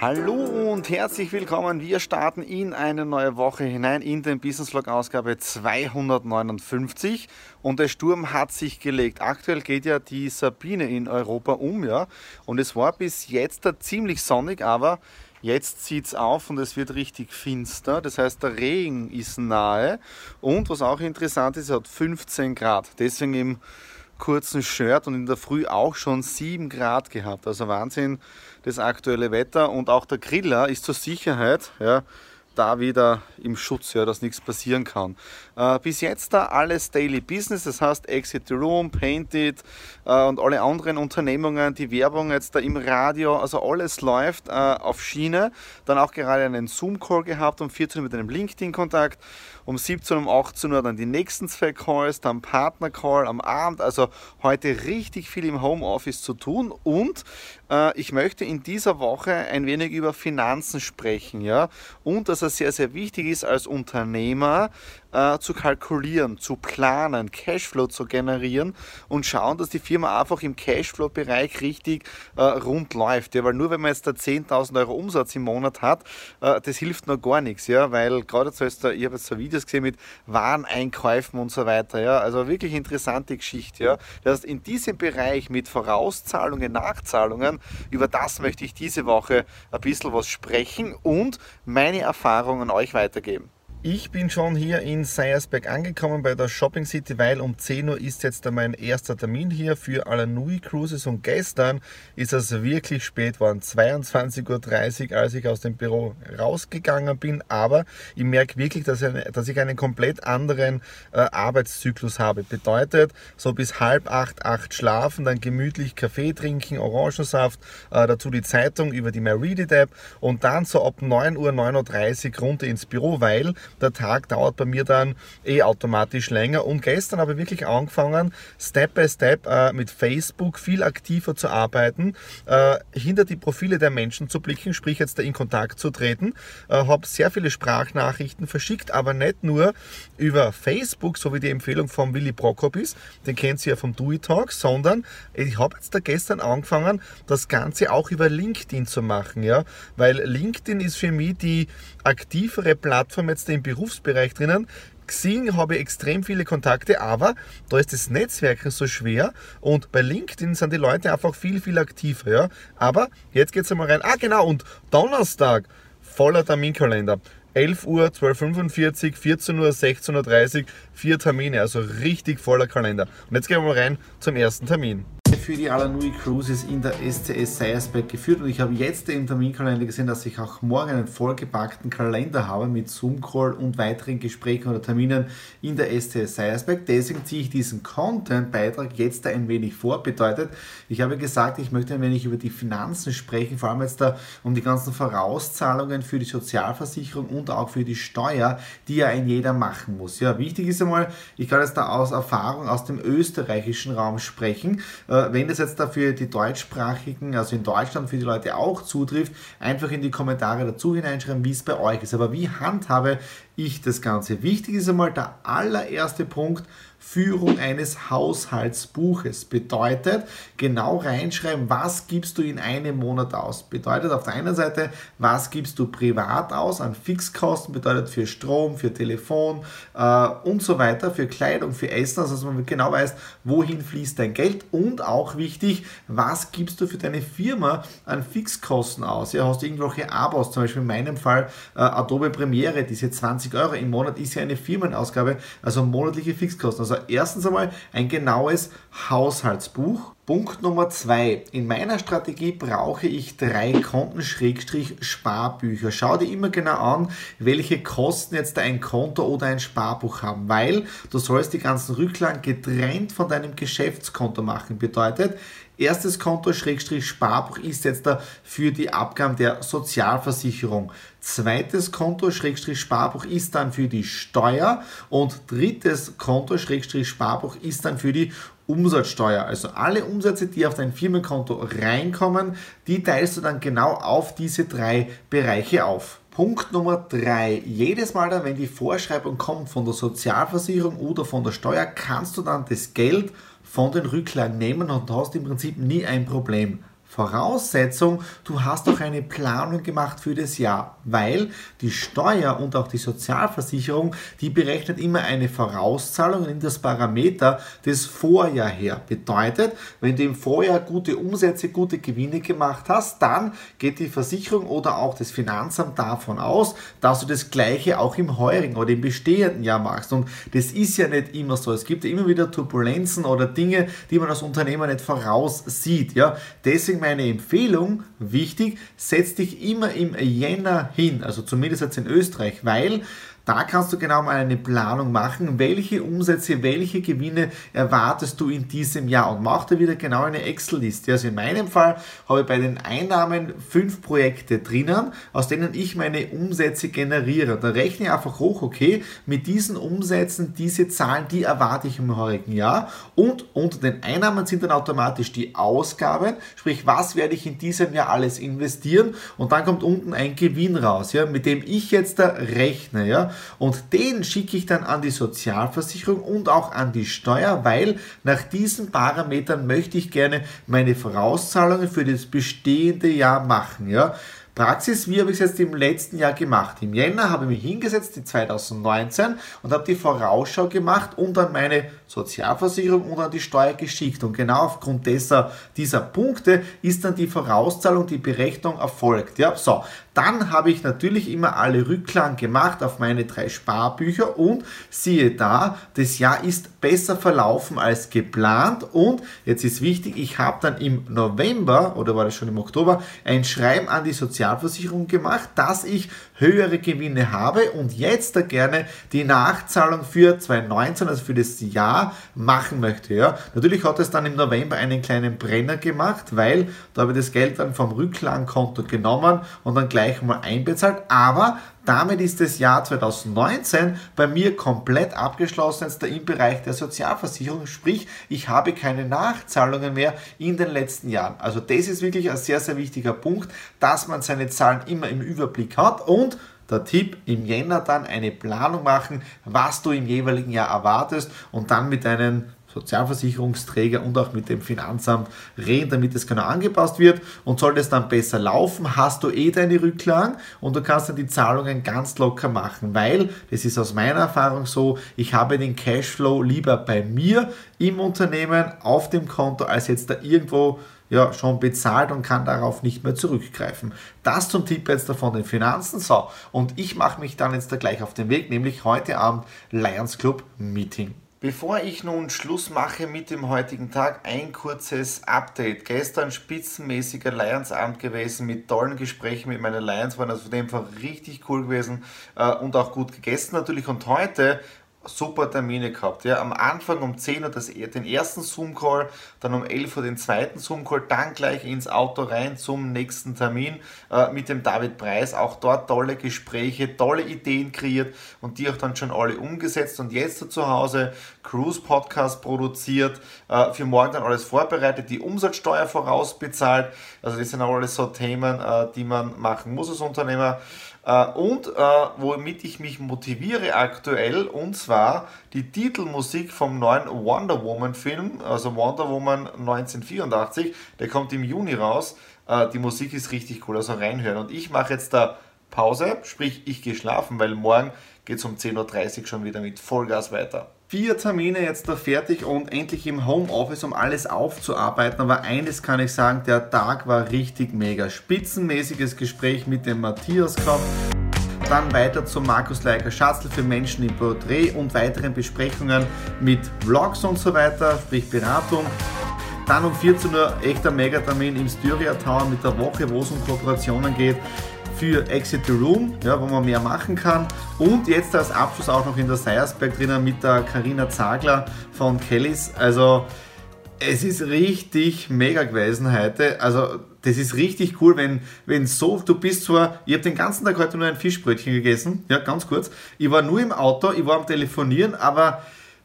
Hallo und herzlich willkommen. Wir starten in eine neue Woche hinein in den Business Vlog Ausgabe 259 und der Sturm hat sich gelegt. Aktuell geht ja die Sabine in Europa um, ja, und es war bis jetzt da ziemlich sonnig, aber Jetzt zieht es auf und es wird richtig finster. Das heißt, der Regen ist nahe. Und was auch interessant ist, es hat 15 Grad. Deswegen im kurzen Shirt und in der Früh auch schon 7 Grad gehabt. Also Wahnsinn, das aktuelle Wetter. Und auch der Griller ist zur Sicherheit ja, da wieder im Schutz, ja, dass nichts passieren kann. Äh, bis jetzt da alles Daily Business, das heißt Exit the Room, Painted äh, und alle anderen Unternehmungen, die Werbung jetzt da im Radio, also alles läuft äh, auf Schiene. Dann auch gerade einen Zoom-Call gehabt um 14 Uhr mit einem LinkedIn-Kontakt um 17 Uhr, um 18 Uhr dann die nächsten zwei Calls, dann Partner-Call am Abend. Also heute richtig viel im Homeoffice zu tun und äh, ich möchte in dieser Woche ein wenig über Finanzen sprechen, ja, und dass es sehr, sehr wichtig ist als Unternehmer, äh, zu kalkulieren, zu planen, Cashflow zu generieren und schauen, dass die Firma einfach im Cashflow-Bereich richtig äh, rund läuft. Ja, weil nur wenn man jetzt da 10.000 Euro Umsatz im Monat hat, äh, das hilft noch gar nichts, ja, weil gerade da, ich habe jetzt so Videos gesehen mit Wareneinkäufen und so weiter, ja, also wirklich interessante Geschichte, ja. Das heißt, in diesem Bereich mit Vorauszahlungen, Nachzahlungen, über das möchte ich diese Woche ein bisschen was sprechen und meine Erfahrungen euch weitergeben. Ich bin schon hier in Seiersberg angekommen bei der Shopping City, weil um 10 Uhr ist jetzt mein erster Termin hier für Alanui Cruises und gestern ist es wirklich spät geworden, 22.30 Uhr, als ich aus dem Büro rausgegangen bin, aber ich merke wirklich, dass ich, dass ich einen komplett anderen äh, Arbeitszyklus habe. Bedeutet, so bis halb acht, acht schlafen, dann gemütlich Kaffee trinken, Orangensaft, äh, dazu die Zeitung über die MyReadit App und dann so ab 9 Uhr, 9.30 Uhr runter ins Büro, weil der Tag dauert bei mir dann eh automatisch länger. Und gestern habe ich wirklich angefangen, Step by Step äh, mit Facebook viel aktiver zu arbeiten, äh, hinter die Profile der Menschen zu blicken, sprich jetzt da in Kontakt zu treten. Äh, habe sehr viele Sprachnachrichten verschickt, aber nicht nur über Facebook, so wie die Empfehlung von Willy Prokopis, den kennt sie ja vom It Talk, sondern ich habe jetzt da gestern angefangen, das Ganze auch über LinkedIn zu machen, ja, weil LinkedIn ist für mich die aktivere Plattform jetzt im Berufsbereich drinnen. Xing habe ich extrem viele Kontakte, aber da ist das Netzwerken so schwer und bei LinkedIn sind die Leute einfach viel, viel aktiver. Ja? Aber jetzt geht es einmal rein. Ah, genau, und Donnerstag, voller Terminkalender. 11 Uhr, 12.45 Uhr, 14 Uhr, 16.30 Uhr, vier Termine, also richtig voller Kalender. Und jetzt gehen wir mal rein zum ersten Termin für die Alanui Cruises in der SCS Seiersberg geführt und ich habe jetzt im Terminkalender gesehen, dass ich auch morgen einen vollgepackten Kalender habe mit Zoom-Call und weiteren Gesprächen oder Terminen in der SCS Seiersberg. Deswegen ziehe ich diesen Content-Beitrag jetzt ein wenig vor. Bedeutet, ich habe gesagt, ich möchte ein wenig über die Finanzen sprechen, vor allem jetzt da um die ganzen Vorauszahlungen für die Sozialversicherung und auch für die Steuer, die ja ein jeder machen muss. Ja, wichtig ist einmal, ich kann jetzt da aus Erfahrung aus dem österreichischen Raum sprechen. Äh, wenn das jetzt dafür die deutschsprachigen, also in Deutschland für die Leute auch zutrifft, einfach in die Kommentare dazu hineinschreiben, wie es bei euch ist. Aber wie handhabe ich das Ganze? Wichtig ist einmal der allererste Punkt, Führung eines Haushaltsbuches. Bedeutet, genau reinschreiben, was gibst du in einem Monat aus. Bedeutet auf der einen Seite, was gibst du privat aus an Fixkosten, bedeutet für Strom, für Telefon äh, und so weiter, für Kleidung, für Essen, also dass man genau weiß, wohin fließt dein Geld und auch wichtig, was gibst du für deine Firma an Fixkosten aus. Ja, hast du irgendwelche Abos, zum Beispiel in meinem Fall äh, Adobe Premiere, diese 20 20 Euro im Monat ist ja eine Firmenausgabe, also monatliche Fixkosten. Also erstens einmal ein genaues Haushaltsbuch. Punkt Nummer zwei. In meiner Strategie brauche ich drei Konten-Sparbücher. Schau dir immer genau an, welche Kosten jetzt ein Konto oder ein Sparbuch haben, weil du sollst die ganzen Rücklagen getrennt von deinem Geschäftskonto machen. Bedeutet, Erstes Konto Schrägstrich Sparbuch ist jetzt da für die Abgaben der Sozialversicherung. Zweites Konto Schrägstrich Sparbuch ist dann für die Steuer und drittes Konto Schrägstrich Sparbuch ist dann für die Umsatzsteuer. Also alle Umsätze, die auf dein Firmenkonto reinkommen, die teilst du dann genau auf diese drei Bereiche auf. Punkt Nummer drei. Jedes Mal wenn die Vorschreibung kommt von der Sozialversicherung oder von der Steuer, kannst du dann das Geld von den Rücklagen nehmen und hast im Prinzip nie ein Problem. Voraussetzung, du hast doch eine Planung gemacht für das Jahr, weil die Steuer und auch die Sozialversicherung, die berechnet immer eine Vorauszahlung in das Parameter des Vorjahr her. Bedeutet, wenn du im Vorjahr gute Umsätze, gute Gewinne gemacht hast, dann geht die Versicherung oder auch das Finanzamt davon aus, dass du das gleiche auch im heurigen oder im bestehenden Jahr machst. Und das ist ja nicht immer so. Es gibt ja immer wieder Turbulenzen oder Dinge, die man als Unternehmer nicht voraussieht. Ja? Deswegen meine Empfehlung, wichtig, setz dich immer im Jänner hin, also zumindest jetzt in Österreich, weil da kannst du genau mal eine Planung machen, welche Umsätze, welche Gewinne erwartest du in diesem Jahr? Und mach da wieder genau eine Excel-Liste. Also in meinem Fall habe ich bei den Einnahmen fünf Projekte drinnen, aus denen ich meine Umsätze generiere. Da rechne ich einfach hoch, okay, mit diesen Umsätzen, diese Zahlen, die erwarte ich im heurigen Jahr. Und unter den Einnahmen sind dann automatisch die Ausgaben, sprich, was werde ich in diesem Jahr alles investieren? Und dann kommt unten ein Gewinn raus, ja, mit dem ich jetzt da rechne, ja und den schicke ich dann an die Sozialversicherung und auch an die Steuer, weil nach diesen Parametern möchte ich gerne meine Vorauszahlungen für das bestehende Jahr machen. Ja? Praxis, wie habe ich es jetzt im letzten Jahr gemacht? Im Jänner habe ich mich hingesetzt, die 2019, und habe die Vorausschau gemacht und an meine Sozialversicherung und an die Steuer geschickt. Und genau aufgrund dieser, dieser Punkte ist dann die Vorauszahlung, die Berechnung erfolgt. Ja, so. Dann habe ich natürlich immer alle Rücklagen gemacht auf meine drei Sparbücher und siehe da, das Jahr ist besser verlaufen als geplant und jetzt ist wichtig, ich habe dann im November oder war das schon im Oktober ein Schreiben an die Sozialversicherung gemacht, dass ich höhere Gewinne habe und jetzt da gerne die Nachzahlung für 2019, also für das Jahr, machen möchte. Ja. Natürlich hat es dann im November einen kleinen Brenner gemacht, weil da habe ich das Geld dann vom Rücklagenkonto genommen und dann gleich mal einbezahlt, aber damit ist das Jahr 2019 bei mir komplett abgeschlossen, im Bereich der Sozialversicherung. Sprich, ich habe keine Nachzahlungen mehr in den letzten Jahren. Also das ist wirklich ein sehr, sehr wichtiger Punkt, dass man seine Zahlen immer im Überblick hat und der Tipp, im Jänner dann eine Planung machen, was du im jeweiligen Jahr erwartest und dann mit deinen Sozialversicherungsträger und auch mit dem Finanzamt reden, damit es genau angepasst wird. Und sollte es dann besser laufen, hast du eh deine Rücklagen und du kannst dann die Zahlungen ganz locker machen, weil, das ist aus meiner Erfahrung so, ich habe den Cashflow lieber bei mir im Unternehmen auf dem Konto, als jetzt da irgendwo ja, schon bezahlt und kann darauf nicht mehr zurückgreifen. Das zum Tipp jetzt von den Finanzen. So, und ich mache mich dann jetzt da gleich auf den Weg, nämlich heute Abend Lions Club Meeting. Bevor ich nun Schluss mache mit dem heutigen Tag, ein kurzes Update. Gestern spitzenmäßiger Lions-Abend gewesen mit tollen Gesprächen mit meinen Lions, waren also von dem Fall richtig cool gewesen äh, und auch gut gegessen natürlich. Und heute super Termine gehabt. Ja. Am Anfang um 10 Uhr das, den ersten Zoom-Call, dann um 11 Uhr den zweiten Zoom-Call, dann gleich ins Auto rein zum nächsten Termin äh, mit dem David Preis. Auch dort tolle Gespräche, tolle Ideen kreiert und die auch dann schon alle umgesetzt. Und jetzt zu Hause Cruise Podcast produziert, äh, für morgen dann alles vorbereitet, die Umsatzsteuer vorausbezahlt. Also das sind auch alles so Themen, äh, die man machen muss als Unternehmer. Äh, und äh, womit ich mich motiviere aktuell, und zwar die Titelmusik vom neuen Wonder Woman Film, also Wonder Woman 1984, der kommt im Juni raus. Äh, die Musik ist richtig cool, also reinhören. Und ich mache jetzt da Pause, sprich ich gehe schlafen, weil morgen geht es um 10.30 Uhr schon wieder mit Vollgas weiter vier Termine jetzt da fertig und endlich im Homeoffice, um alles aufzuarbeiten. Aber eines kann ich sagen, der Tag war richtig mega. Spitzenmäßiges Gespräch mit dem Matthias gehabt. dann weiter zum Markus Leiker Schatzl für Menschen im Porträt und weiteren Besprechungen mit Vlogs und so weiter, sprich Beratung. Dann um 14 Uhr echter Megatermin im Styria Tower mit der Woche, wo es um Kooperationen geht für Exit the Room, ja, wo man mehr machen kann. Und jetzt als Abschluss auch noch in der Seiersberg drinnen mit der Karina Zagler von Kellys. Also es ist richtig mega gewesen heute. Also das ist richtig cool, wenn, wenn so, du bist zwar, ich habe den ganzen Tag heute nur ein Fischbrötchen gegessen, ja, ganz kurz. Ich war nur im Auto, ich war am Telefonieren, aber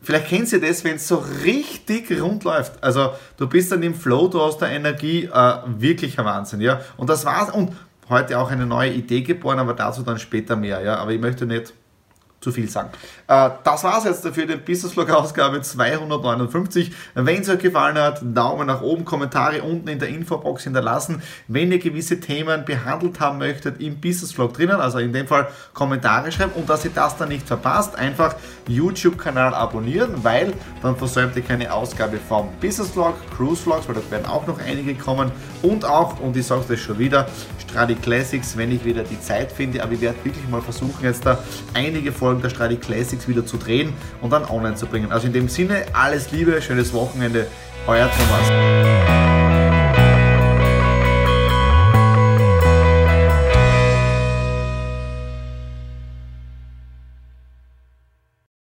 vielleicht kennst du das, wenn es so richtig rund läuft. Also du bist dann im Flow, du hast da Energie, äh, wirklicher Wahnsinn, ja. Und das war's. Und heute auch eine neue Idee geboren, aber dazu dann später mehr, ja. Aber ich möchte nicht zu viel sagen. Äh, das war's jetzt dafür, den Business Vlog Ausgabe 259. Wenn es euch gefallen hat, Daumen nach oben, Kommentare unten in der Infobox hinterlassen. Wenn ihr gewisse Themen behandelt haben möchtet im Business Vlog drinnen, also in dem Fall Kommentare schreiben und dass ihr das dann nicht verpasst, einfach YouTube-Kanal abonnieren, weil dann versäumt ihr keine Ausgabe vom Business Vlog, Cruise Vlogs, weil da werden auch noch einige kommen und auch, und ich sage das schon wieder, Stradi Classics, wenn ich wieder die Zeit finde, aber ich werde wirklich mal versuchen, jetzt da einige Folgen Folgen der Stradi Classics wieder zu drehen und dann online zu bringen. Also in dem Sinne, alles Liebe, schönes Wochenende, euer Thomas.